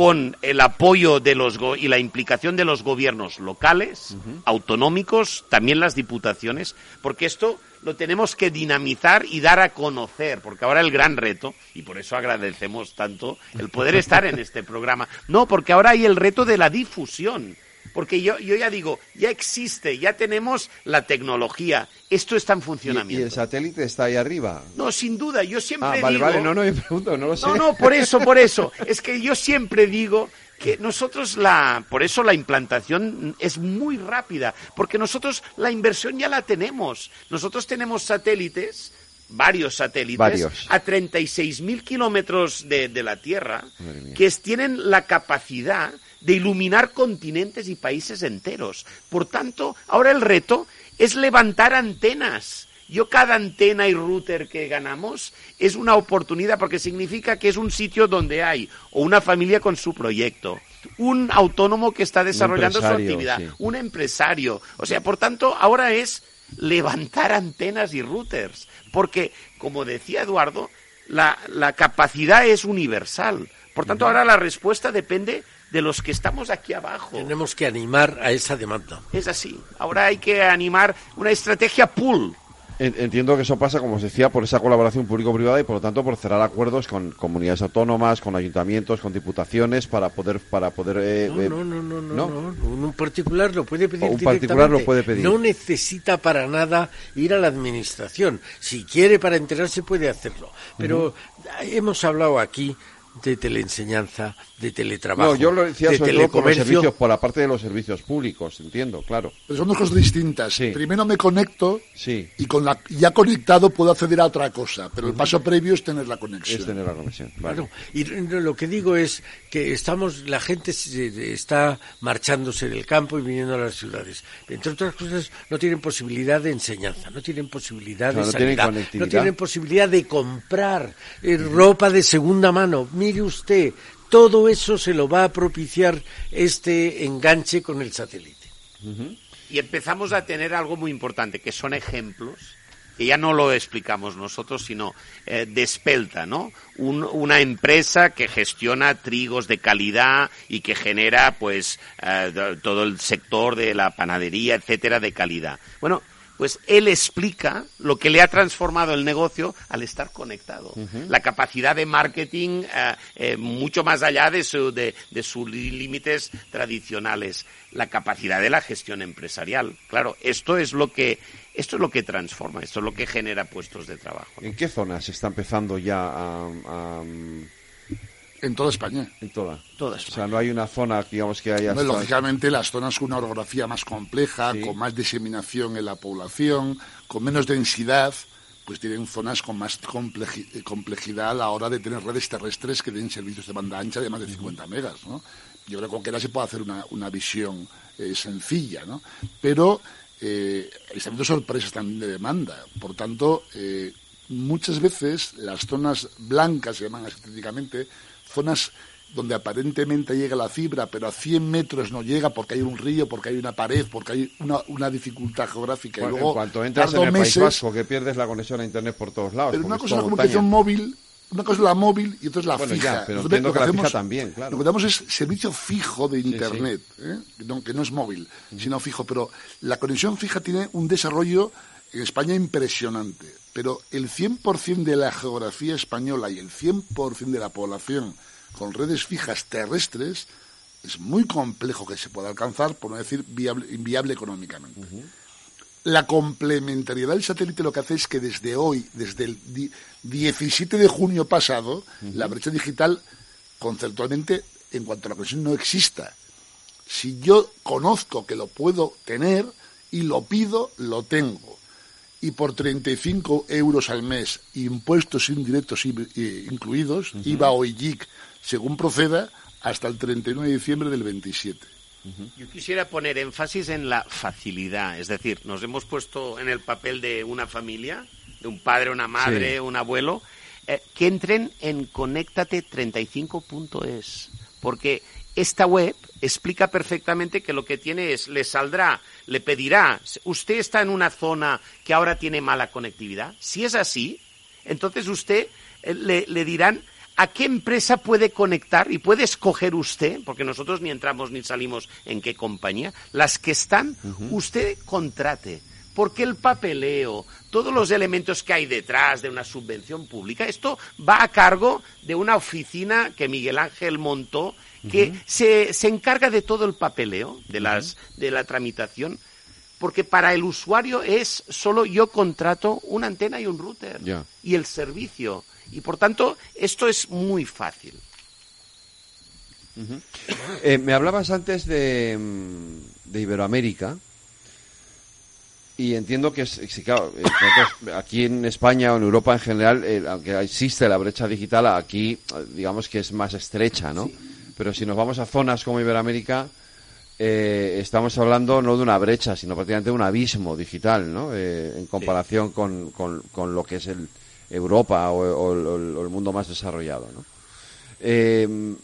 con el apoyo de los go- y la implicación de los gobiernos locales, autonómicos, también las diputaciones, porque esto lo tenemos que dinamizar y dar a conocer, porque ahora el gran reto, y por eso agradecemos tanto el poder estar en este programa, no, porque ahora hay el reto de la difusión. Porque yo, yo ya digo, ya existe, ya tenemos la tecnología, esto está en Y, y funcionamiento. el satélite está ahí arriba. No, sin duda, yo siempre Ah, vale, digo... vale, no, no, yo pregunto, no lo sé. No, no, por eso, por eso. Es que yo siempre digo que nosotros la, por eso la implantación es muy rápida, porque nosotros la inversión ya la tenemos. Nosotros tenemos satélites, varios satélites, Varios. a 36.000 kilómetros de, de la Tierra, que tienen la capacidad de iluminar continentes y países enteros. Por tanto, ahora el reto es levantar antenas. Yo cada antena y router que ganamos es una oportunidad porque significa que es un sitio donde hay o una familia con su proyecto, un autónomo que está desarrollando su actividad, sí. un empresario. O sea, por tanto, ahora es levantar antenas y routers. Porque, como decía Eduardo, la, la capacidad es universal. Por tanto, ahora la respuesta depende de los que estamos aquí abajo. tenemos que animar a esa demanda. Es así. Ahora hay que animar una estrategia pool. En- Entiendo que eso pasa, como os decía, por esa colaboración público-privada y por lo tanto por cerrar acuerdos con comunidades autónomas, con ayuntamientos, con diputaciones para poder para poder eh, No, eh, no, no, no, no, ¿no? no. Un particular lo puede pedir O un particular lo directamente. puede pedir. No necesita para nada ir a la administración. Si quiere para enterarse puede hacerlo. Pero hemos hablado aquí de teleenseñanza, de teletrabajo, No, yo lo decía de sobre todo por los telecomercio. servicios, por la parte de los servicios públicos, entiendo, claro. Pero son dos cosas distintas. Sí. Primero me conecto Sí. y con la ya conectado puedo acceder a otra cosa, pero el paso previo es tener la conexión. Es tener la conexión. vale. Claro, y lo que digo es que estamos, la gente se- está marchándose del campo y viniendo a las ciudades. Entre otras cosas, no tienen posibilidad de enseñanza, no tienen posibilidad de no tienen sanidad, no tienen posibilidad de comprar eh, ropa de segunda mano. Usted, todo eso se lo va a propiciar este enganche con el satélite. Y empezamos a tener algo muy importante, que son ejemplos, que ya no lo explicamos nosotros, sino eh, Despelta, ¿no? Un- una empresa que gestiona trigos de calidad y que genera, pues, eh, do- todo el sector de la panadería, etcétera, de calidad. Bueno, pues él explica lo que le ha transformado el negocio al estar conectado. La capacidad de marketing eh, eh, mucho más allá de, su, de, sus límites tradicionales. La capacidad de la gestión empresarial. Claro, esto es lo que esto es lo que transforma, esto es lo que genera puestos de trabajo. ¿En qué zonas está empezando ya a en toda España. En toda. Toda España. O sea, no hay una zona, digamos, que haya... lógicamente, las zonas con una orografía más compleja, con más diseminación en la población, con menos densidad, pues tienen zonas con más complejidad a la hora de tener redes terrestres que den servicios de banda ancha de más de 50 megas, ¿no? Yo creo que cualquiera se puede hacer una, una visión eh, sencilla, ¿no? Pero eh, están habiendo sorpresas también de demanda. Por tanto, eh, muchas veces las zonas blancas, se llaman estéticamente, zonas donde aparentemente llega la fibra, pero a 100 metros no llega porque hay un río, porque hay una pared, porque hay una, dificultad geográfica. y luego, en cuanto entras en el País Vasco, que pierdes la conexión a Internet por todos lados. Pero una cosa es la comunicación móvil, una cosa es la móvil y otra es la fija. pero entiendo que la fija también, claro. Lo que damos es servicio fijo de Internet, ¿eh? que no es móvil, sino fijo. Pero la conexión fija tiene un desarrollo en España impresionante, pero el 100% de la geografía española y el 100% de la población con redes fijas terrestres es muy complejo que se pueda alcanzar, por no decir inviable económicamente. La complementariedad del satélite lo que hace es que desde hoy, desde el 17 de junio pasado, la brecha digital conceptualmente en cuanto a la conexión no exista. Si yo conozco que lo puedo tener y lo pido, lo tengo y por 35 euros al mes, impuestos indirectos incluidos, IVA o IGIC, según proceda, hasta el 31 de diciembre del 27. Yo quisiera poner énfasis en la facilidad, es decir, nos hemos puesto en el papel de una familia, de un padre, una madre, un abuelo, eh, que entren en conéctate35.es, porque esta web explica perfectamente que lo que tiene es, le saldrá, le pedirá, usted está en una zona que ahora tiene mala conectividad. Si es así, entonces usted eh, le, dirán a qué empresa puede conectar y puede escoger usted, porque nosotros ni entramos ni salimos en qué compañía, las que están, usted contrate. Porque el papeleo, todos los elementos que hay detrás de una subvención pública, esto va a cargo de una oficina que Miguel Ángel montó que se, se, encarga de todo el papeleo, de, las, de la tramitación, porque para el usuario es solo yo contrato una antena y un router y el servicio. Y por tanto, esto es muy fácil. Eh, me hablabas antes de, mm, de Iberoamérica. Y entiendo que, claro, eh, aquí en España o en Europa en general, eh, aunque existe la brecha digital, aquí digamos que es más estrecha, ¿no? Pero si nos vamos a zonas como Iberoamérica, eh, estamos hablando no de una brecha, sino prácticamente de un abismo digital, ¿no? Eh, en comparación con, con, lo que es el Europa o, el, mundo más desarrollado, ¿no? Eh,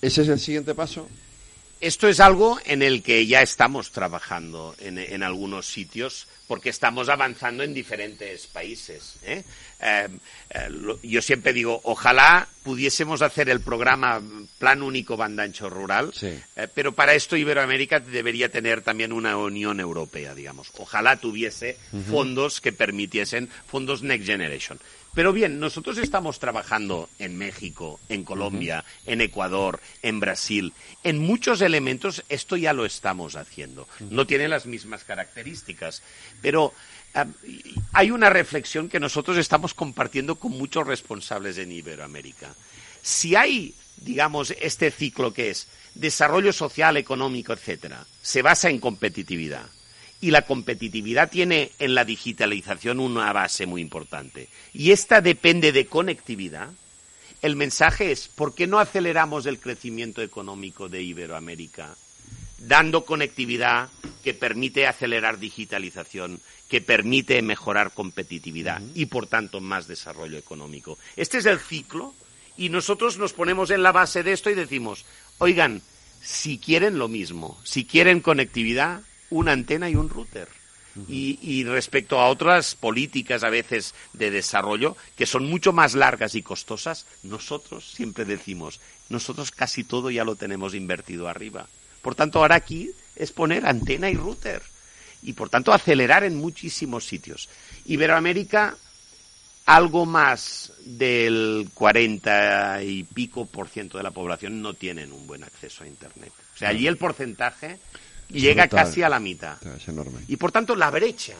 ¿Ese es el siguiente paso? Esto es algo en el que ya estamos trabajando en, en algunos sitios porque estamos avanzando en diferentes países. ¿eh? Eh, eh, yo siempre digo, ojalá pudiésemos hacer el programa Plan Único Banda Ancho Rural, pero para esto Iberoamérica debería tener también una Unión Europea, digamos. Ojalá tuviese fondos que permitiesen, fondos Next Generation. Pero bien, nosotros estamos trabajando en México, en Colombia, en Ecuador, en Brasil. En muchos elementos esto ya lo estamos haciendo. No tiene las mismas características, pero hay una reflexión que nosotros estamos compartiendo con muchos responsables en Iberoamérica. Si hay, digamos, este ciclo que es desarrollo social, económico, etcétera, se basa en competitividad y la competitividad tiene en la digitalización una base muy importante. Y esta depende de conectividad. El mensaje es, ¿por qué no aceleramos el crecimiento económico de Iberoamérica dando conectividad que permite acelerar digitalización, que permite mejorar competitividad y, por tanto, más desarrollo económico? Este es el ciclo y nosotros nos ponemos en la base de esto y decimos, oigan, si quieren lo mismo, si quieren conectividad, una antena y un router. y, respecto a otras políticas a veces de desarrollo que son mucho más largas y costosas, nosotros siempre decimos, nosotros casi todo ya lo tenemos invertido arriba. Por tanto, ahora aquí es poner antena y router. Y por tanto acelerar en muchísimos sitios. Iberoamérica, algo más del 40 y pico por ciento de la población no tienen un buen acceso a Internet. O sea, allí el porcentaje llega casi a la mitad. Es enorme. Y por tanto la brecha,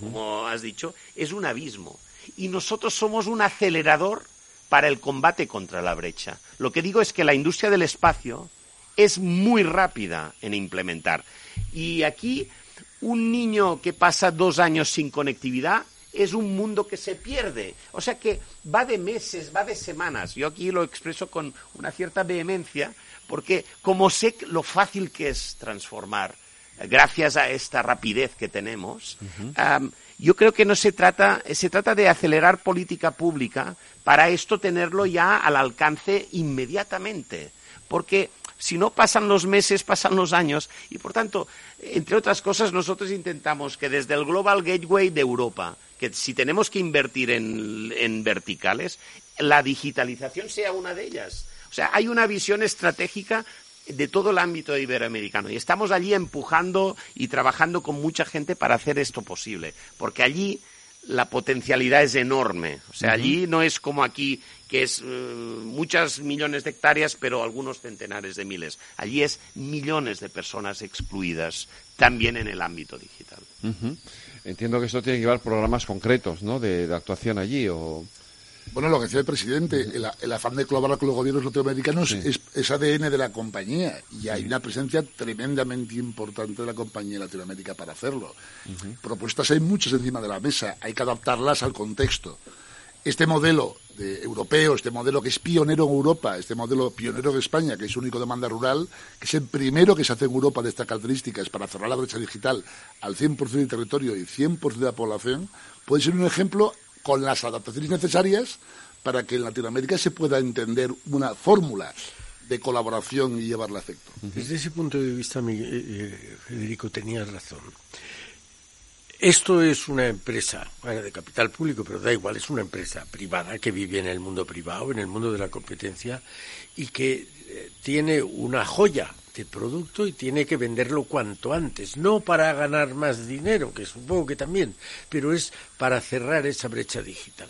como has dicho, es un abismo. Y nosotros somos un acelerador para el combate contra la brecha. Lo que digo es que la industria del espacio es muy rápida en implementar. Y aquí un niño que pasa dos años sin conectividad es un mundo que se pierde. O sea que va de meses, va de semanas. Yo aquí lo expreso con una cierta vehemencia, porque como sé lo fácil que es transformar, gracias a esta rapidez que tenemos, yo creo que no se trata, se trata de acelerar política pública para esto tenerlo ya al alcance inmediatamente. Porque si no pasan los meses, pasan los años. Y por tanto, entre otras cosas, nosotros intentamos que desde el Global Gateway de Europa, que si tenemos que invertir en, verticales, la digitalización sea una de ellas. O sea, hay una visión estratégica de todo el ámbito iberoamericano. Y estamos allí empujando y trabajando con mucha gente para hacer esto posible. Porque allí la potencialidad es enorme. O sea, allí no es como aquí, que es eh, muchas millones de hectáreas, pero algunos centenares de miles. Allí es millones de personas excluidas, también en el ámbito digital. Entiendo que esto tiene que llevar programas concretos, ¿no?, de, actuación allí, o... Bueno, lo que decía el presidente, el, afán de colaborar con los gobiernos latinoamericanos es, ADN de la compañía. Y hay una presencia tremendamente importante de la compañía en Latinoamérica para hacerlo. Propuestas hay muchas encima de la mesa, hay que adaptarlas al contexto. Este modelo de europeo, este modelo que es pionero en Europa, este modelo pionero en España, que es único de demanda rural, que es el primero que se hace en Europa de estas características para cerrar la brecha digital al 100% del territorio y 100% de la población, puede ser un ejemplo con las adaptaciones necesarias para que en Latinoamérica se pueda entender una fórmula de colaboración y llevarla a efecto. Desde ese punto de vista, eh, eh, Federico, tenía razón. Esto es una empresa, bueno, de capital público, pero da igual, es una empresa privada que vive en el mundo privado, en el mundo de la competencia, y que eh, tiene una joya de producto y tiene que venderlo cuanto antes, no para ganar más dinero, que supongo que también, pero es para cerrar esa brecha digital.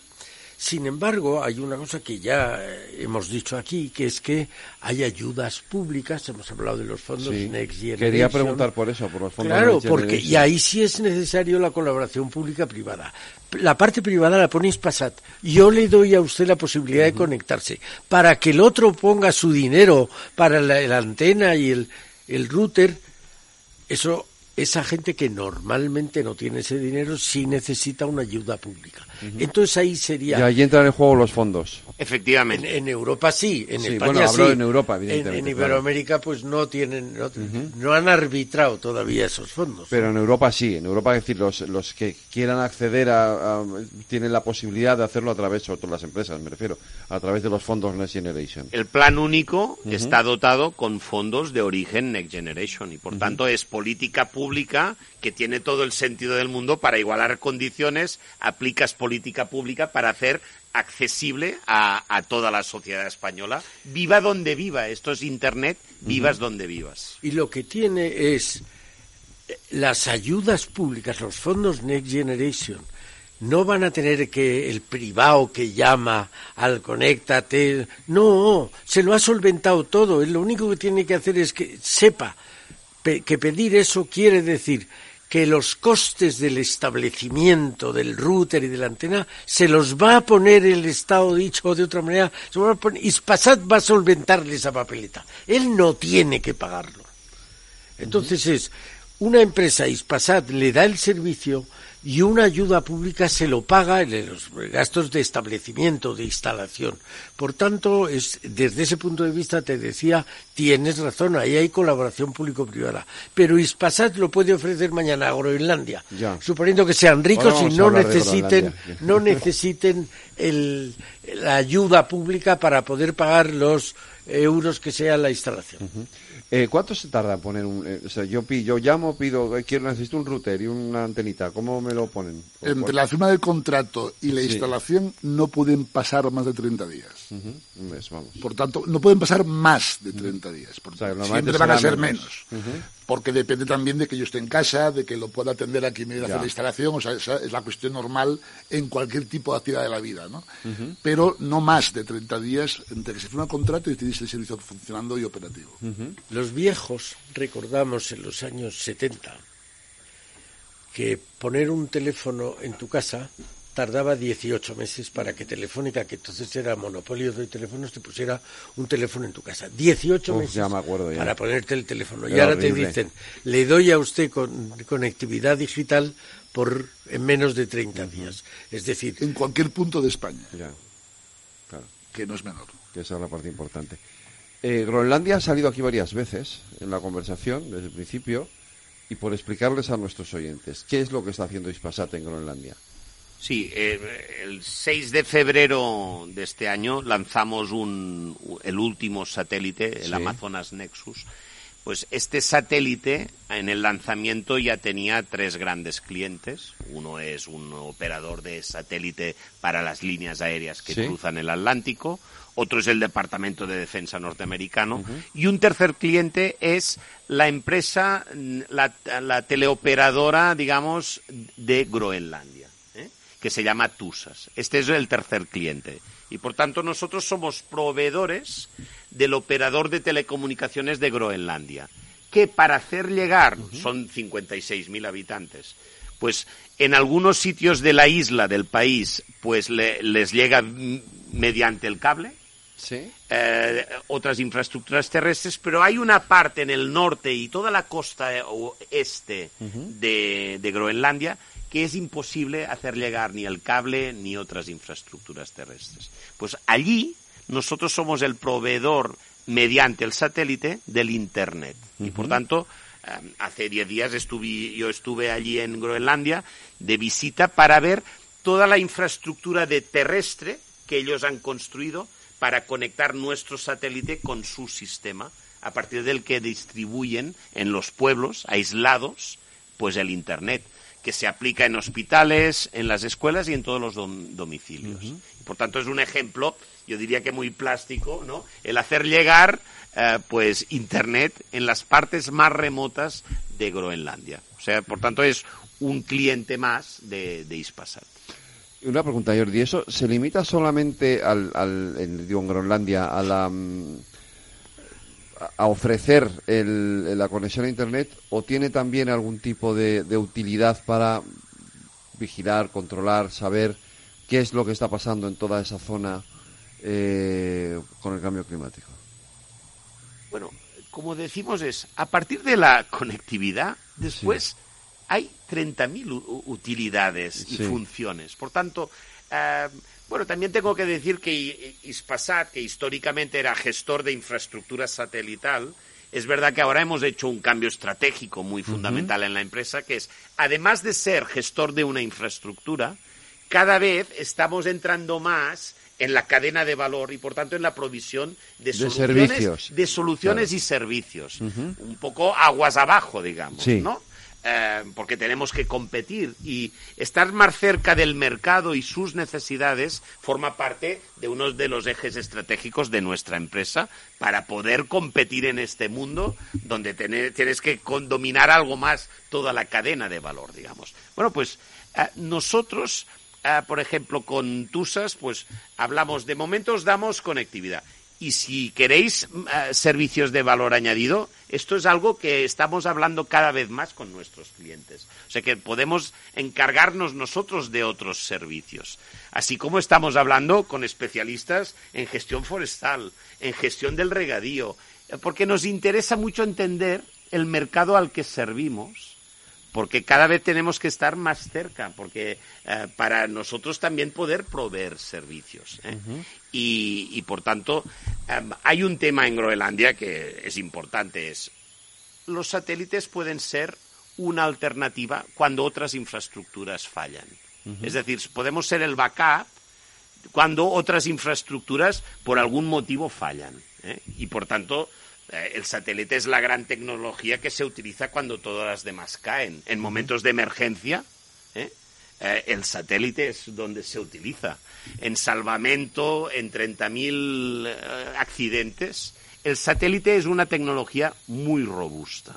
Sin embargo, hay una cosa que ya eh, hemos dicho aquí, que es que hay ayudas públicas, hemos hablado de los fondos Next Generation. Quería preguntar por eso, por los fondos Claro, porque y ahí sí es necesario la colaboración pública-privada. La parte privada la pone Ispasat. Yo le doy a usted la posibilidad de conectarse. Para que el otro ponga su dinero para la, antena y el, el router, eso esa gente que normalmente no tiene ese dinero sí necesita una ayuda pública. Entonces ahí sería... Y ahí entran en juego los fondos. Efectivamente. En, Europa sí, en España bueno, hablo en Europa, evidentemente. En, Iberoamérica pues no tienen, no, han arbitrado todavía esos fondos. Pero en Europa sí, en Europa es decir, los, los que quieran acceder a, tienen la posibilidad de hacerlo a través, sobre todo las empresas me refiero, a través de los fondos Next Generation. El plan único está dotado con fondos de origen Next Generation y por tanto es política pública que tiene todo el sentido del mundo para igualar condiciones, aplicas política pública para hacer accesible a, toda la sociedad española, viva donde viva. Esto es Internet, vivas donde vivas. Y lo que tiene es las ayudas públicas, los fondos Next Generation, no van a tener que el privado que llama al conéctate, no, se lo ha solventado todo, lo único que tiene que hacer es que sepa que pedir eso quiere decir que los costes del establecimiento del router y de la antena se los va a poner el Estado dicho de otra manera, se va a poner, Ispasat va a solventarle esa papeleta. Él no tiene que pagarlo. Entonces es una empresa Ispasat le da el servicio y una ayuda pública se lo paga en los gastos de establecimiento, de instalación. Por tanto, es, desde ese punto de vista te decía, tienes razón, ahí hay colaboración público-privada. Pero Ispasat lo puede ofrecer mañana a Groenlandia, suponiendo que sean ricos y no necesiten, no necesiten el, la ayuda pública para poder pagar los euros que sea la instalación. Eh, ¿Cuánto se tarda en poner un.? Eh, o sea, yo, yo llamo, pido, eh, quiero, necesito un router y una antenita. ¿Cómo me lo ponen? Entre la firma del contrato y la instalación no pueden pasar más de 30 días. Por tanto, no pueden pasar más de 30 días. Por, siempre van a ser menos. porque depende también de que yo esté en casa, de que lo pueda atender a quien me viene a hacer la instalación, o sea, esa es la cuestión normal en cualquier tipo de actividad de la vida, ¿no? Pero no más de 30 días entre que se firma el contrato y tienes el servicio funcionando y operativo. Los viejos recordamos en los años 70 que poner un teléfono en tu casa tardaba 18 meses para que Telefónica, que entonces era monopolio de teléfonos, te pusiera un teléfono en tu casa. 18 Uf, meses ya me acuerdo ya. para ponerte el teléfono. y ahora te dicen, le doy a usted con, conectividad digital por en menos de 30 días. Es decir, En cualquier punto de España, Ya, claro, que no es menor. que esa es la parte importante. Eh, Groenlandia ha salido aquí varias veces en la conversación desde el principio y por explicarles a nuestros oyentes qué es lo que está haciendo Ispasat en Groenlandia. Sí, eh, el 6 de febrero de este año lanzamos un, el último satélite, el Sí. Amazonas Nexus. Pues este satélite en el lanzamiento ya tenía tres grandes clientes. Uno es un operador de satélite para las líneas aéreas que Sí. cruzan el Atlántico. Otro es el Departamento de Defensa norteamericano. Y un tercer cliente es la empresa, la, la teleoperadora, digamos, de Groenlandia, ¿eh? que se llama TUSAS. Este es el tercer cliente. Y por tanto nosotros somos proveedores del operador de telecomunicaciones de Groenlandia, que para hacer llegar, son 56.000 habitantes, pues en algunos sitios de la isla, del país, pues le- les llega mediante el cable, Sí. eh, otras infraestructuras terrestres, pero hay una parte en el norte y toda la costa eh, oeste de, de Groenlandia que es imposible hacer llegar ni el cable ni otras infraestructuras terrestres. Pues allí nosotros somos el proveedor mediante el satélite del Internet. Y por tanto, eh, hace 10 días estuve, yo estuve allí en Groenlandia de visita para ver toda la infraestructura de terrestre que ellos han construido para conectar nuestro satélite con su sistema, a partir del que distribuyen en los pueblos aislados pues el Internet, que se aplica en hospitales, en las escuelas y en todos los dom- domicilios. Y, por tanto, es un ejemplo, yo diría que muy plástico, ¿no? El hacer llegar eh, pues Internet en las partes más remotas de Groenlandia. O sea, por tanto, es un cliente más de, de Ispasat. Una pregunta, Jordi, ¿eso se limita solamente al, al en, digo, en Groenlandia a la mm, a- ofrecer el- la conexión a Internet o tiene también algún tipo de, de utilidad para vigilar, controlar, saber qué es lo que está pasando en toda esa zona eh, con el cambio climático? Bueno, como decimos es, a partir de la conectividad, después hay 30.000 u- utilidades y Sí. funciones. Por tanto, eh, bueno, también tengo que decir que Ispasat, que históricamente era gestor de infraestructura satelital, es verdad que ahora hemos hecho un cambio estratégico muy fundamental en la empresa, que es, además de ser gestor de una infraestructura, cada vez estamos entrando más en la cadena de valor y por tanto en la provisión de, soluciones, servicios. de soluciones y servicios. Un poco aguas abajo, digamos, Sí. ¿no? Eh, porque tenemos que competir y estar más cerca del mercado y sus necesidades forma parte de uno de los ejes estratégicos de nuestra empresa para poder competir en este mundo donde tener- tienes que dominar algo más toda la cadena de valor, digamos. Bueno, pues eh, nosotros, eh, por ejemplo, con TUSAS, pues hablamos, de momento os damos conectividad. Y si queréis mm, eh, servicios de valor añadido, esto es algo que estamos hablando cada vez más con nuestros clientes. O sea que podemos encargarnos nosotros de otros servicios. Así como estamos hablando con especialistas en gestión forestal, en gestión del regadío, eh, porque nos interesa mucho entender el mercado al que servimos porque cada vez tenemos que estar más cerca, porque eh, para nosotros también poder proveer servicios. ¿eh? y, y, por tanto, em, hay un tema en Groenlandia que es importante, es los satélites pueden ser una alternativa cuando otras infraestructuras fallan. Es decir, podemos ser el backup cuando otras infraestructuras por algún motivo fallan. ¿eh? Y por tanto, el satélite es la gran tecnología que se utiliza cuando todas las demás caen. En momentos de emergencia, ¿eh? Eh, el satélite es donde se utiliza. En salvamento, en 30.000 eh, accidentes, el satélite es una tecnología muy robusta.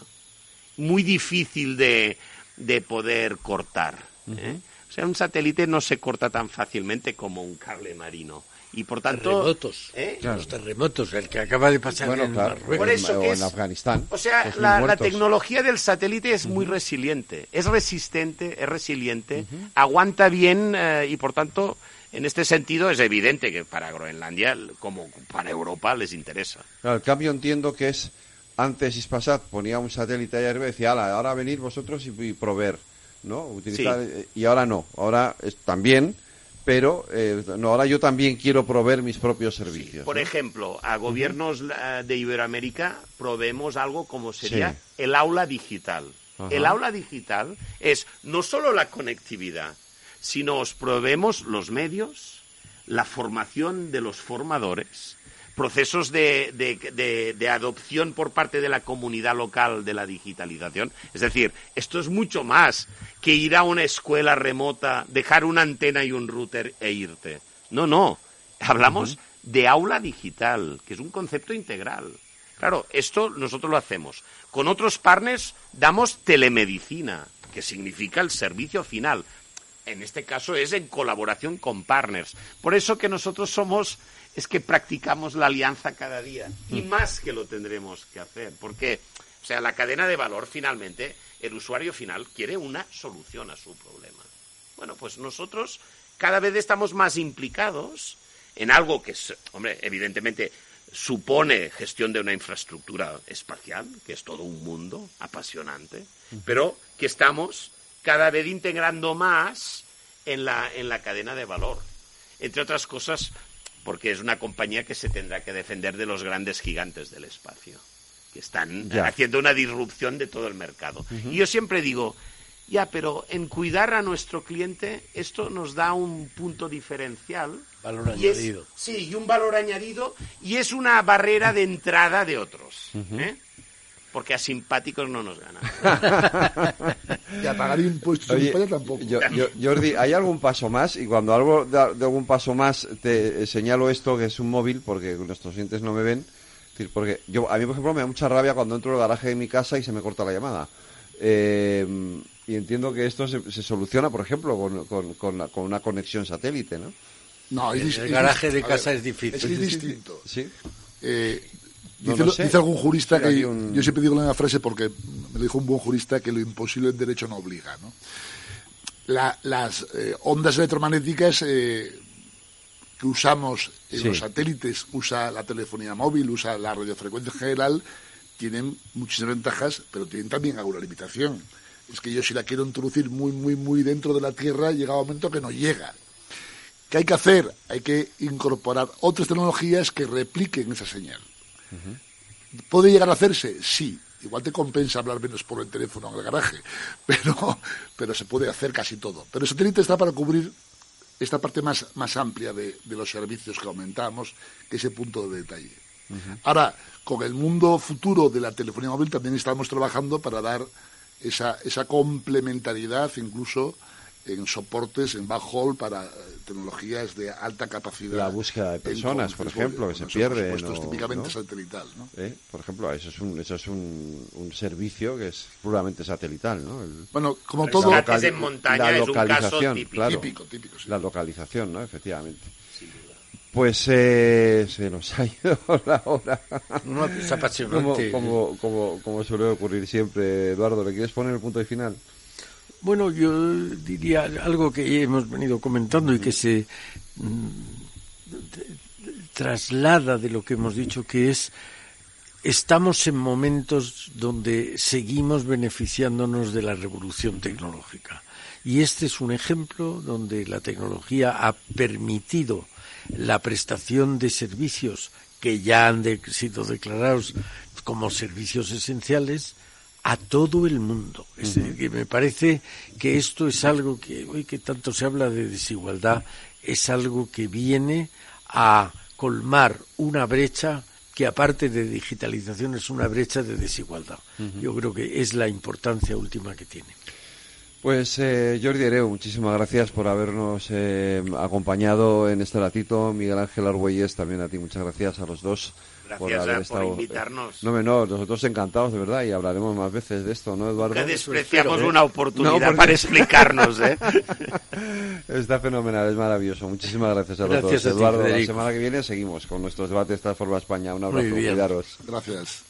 muy difícil de, de poder cortar. ¿eh? O sea, un satélite no se corta tan fácilmente como un cable marino. Y por tanto. Terremotos. ¿eh? Los terremotos, el que acaba de pasar Bueno, en claro. Marruecos. Por eso o que en es- Afganistán. O sea, la, la tecnología del satélite es muy resiliente, es resistente, es resiliente, aguanta bien eh, y por tanto, en este sentido es evidente que para Groenlandia, como para Europa, les interesa. Claro, el cambio entiendo que es antes Ispasat ponía un satélite ahí arriba y decía, "Ala, ahora venir vosotros y, y proveer, ¿no? Utilizar, eh, y ahora no, ahora es, también, pero eh, no, ahora yo también quiero proveer mis propios servicios. Por ¿no? ejemplo, a gobiernos eh, de Iberoamérica proveemos algo como sería Sí. el aula digital. El aula digital es no solo la conectividad, sino os proveemos los medios, la formación de los formadores, procesos de, de- de- de adopción por parte de la comunidad local de la digitalización. Es decir, esto es mucho más que ir a una escuela remota, dejar una antena y un router e irte. No, no. Hablamos de aula digital, que es un concepto integral. Claro, esto nosotros lo hacemos. Con otros partners damos telemedicina, que significa el servicio final. En este caso es en colaboración con partners. Por eso que nosotros somos, es que practicamos la alianza cada día. Y más que lo tendremos que hacer. Porque, o sea, la cadena de valor finalmente, el usuario final quiere una solución a su problema. Bueno, pues nosotros cada vez estamos más implicados en algo que, es, hombre, evidentemente supone gestión de una infraestructura espacial, que es todo un mundo apasionante, pero que estamos cada vez integrando más en la, en la cadena de valor. Entre otras cosas, porque es una compañía que se tendrá que defender de los grandes gigantes del espacio, que están Ya. haciendo una disrupción de todo el mercado. Y yo siempre digo, ya, pero en cuidar a nuestro cliente, esto nos da un punto diferencial. Valor y es- añadido. sí, y un valor añadido, y es una barrera de entrada de otros. ¿eh? Porque a simpáticos no nos ganan. Y a pagar impuestos Oye, en España tampoco. yo- yo- Jordi, ¿hay algún paso más? Y cuando algo de, de algún paso más te eh, señalo esto que es un móvil, porque nuestros clientes no me ven. Porque yo, a mí, por ejemplo, me da mucha rabia cuando entro al garaje de mi casa y se me corta la llamada. Eh, y entiendo que esto se, se soluciona, por ejemplo, con, con- con la- con una conexión satélite, ¿no? No, es el es garaje de casa ver, es difícil. Es, que es distinto. Sí. Eh, No dice, lo sé. dice algún jurista que un- yo siempre digo la misma frase porque me lo dijo un buen jurista que lo imposible en derecho no obliga, ¿no? La- las eh, ondas electromagnéticas eh, que usamos en Sí. los satélites, usa la telefonía móvil, usa la radiofrecuencia en general, tienen muchísimas ventajas, pero tienen también alguna limitación. Es que yo si la quiero introducir muy, muy, muy dentro de la Tierra, llega un momento que no llega. ¿Qué hay que hacer? Hay que incorporar otras tecnologías que repliquen esa señal. ¿Puede llegar a hacerse? Sí. Igual te compensa hablar menos por el teléfono en el garaje, pero, pero se puede hacer casi todo. Pero el satélite está para cubrir esta parte más, más amplia de, de los servicios que aumentamos, que ese punto de detalle. Ahora, con el mundo futuro de la telefonía móvil también estamos trabajando para dar esa, esa complementariedad incluso en soportes, en backhaul para eh, tecnologías de alta capacidad. La búsqueda de personas, por ejemplo, que se bueno, eso, pierden, Por supuesto, o- es típicamente ¿no? satelital, ¿no? ¿Eh? Por ejemplo, eso es un, eso es un, un servicio que es puramente satelital, ¿no? El- Bueno, como todo, en montaña la es un caso localización, típico. claro. típico, típico, sí. La localización, ¿no? Efectivamente. Pues eh, se nos ha ido la hora. No, es Como, como, como, como suele ocurrir siempre, Eduardo, ¿le quieres poner el punto de final? Bueno, yo diría algo que hemos venido comentando y que se mm, traslada de lo que hemos dicho, que es estamos en momentos donde seguimos beneficiándonos de la revolución tecnológica. Y este es un ejemplo donde la tecnología ha permitido la prestación de servicios que ya han sido declarados como servicios esenciales a todo el mundo. Es decir, que me parece que esto es algo que hoy que tanto se habla de desigualdad, es algo que viene a colmar una brecha que aparte de digitalización es una brecha de desigualdad. Yo creo que es la importancia última que tiene. Pues eh, Jordi Ereu, muchísimas gracias por habernos eh, acompañado en este ratito. Miguel Ángel Argüelles, también a ti muchas gracias a los dos. Gracias por, por invitarnos. No, no, nosotros encantados, de verdad, y hablaremos más veces de esto, ¿no, Eduardo? Que despreciamos una oportunidad para explicarnos, ¿eh? Está fenomenal, es maravilloso. Muchísimas gracias a los gracias dos. A ti, Eduardo, Federico. la semana que viene seguimos con nuestros debates Transforma España. Un abrazo, cuidaros. Gracias.